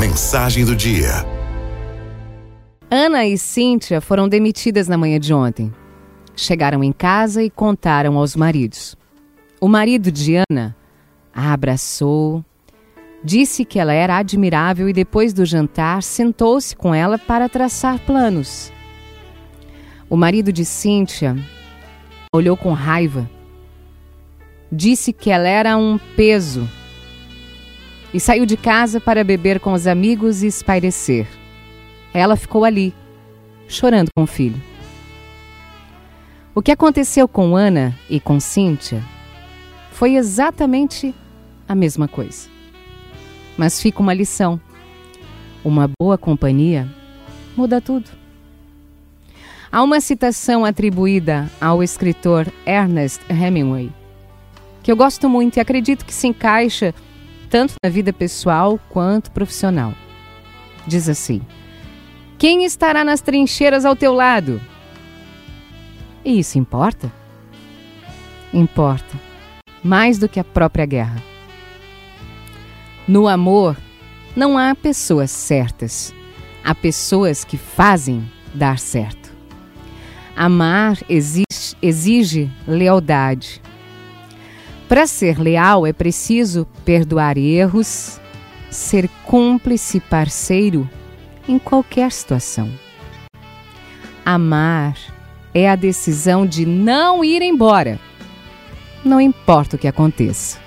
Mensagem do dia. Ana e Cíntia foram demitidas na manhã de ontem. Chegaram em casa e contaram aos maridos. O marido de Ana a abraçou, disse que ela era admirável e depois do jantar sentou-se com ela para traçar planos. O marido de Cíntia olhou com raiva, disse que ela era um peso e saiu de casa para beber com os amigos e espairecer. Ela ficou ali, chorando com o filho. O que aconteceu com Ana e com Cíntia foi exatamente a mesma coisa. Mas fica uma lição. Uma boa companhia muda tudo. Há uma citação atribuída ao escritor Ernest Hemingway, que eu gosto muito e acredito que se encaixa tanto na vida pessoal quanto profissional. Diz assim: Quem estará nas trincheiras ao teu lado? E isso importa? Importa, mais do que a própria guerra. No amor, não há pessoas certas, há pessoas que fazem dar certo. Amar exige, exige lealdade para ser leal é preciso perdoar erros, ser cúmplice parceiro em qualquer situação. Amar é a decisão de não ir embora, não importa o que aconteça.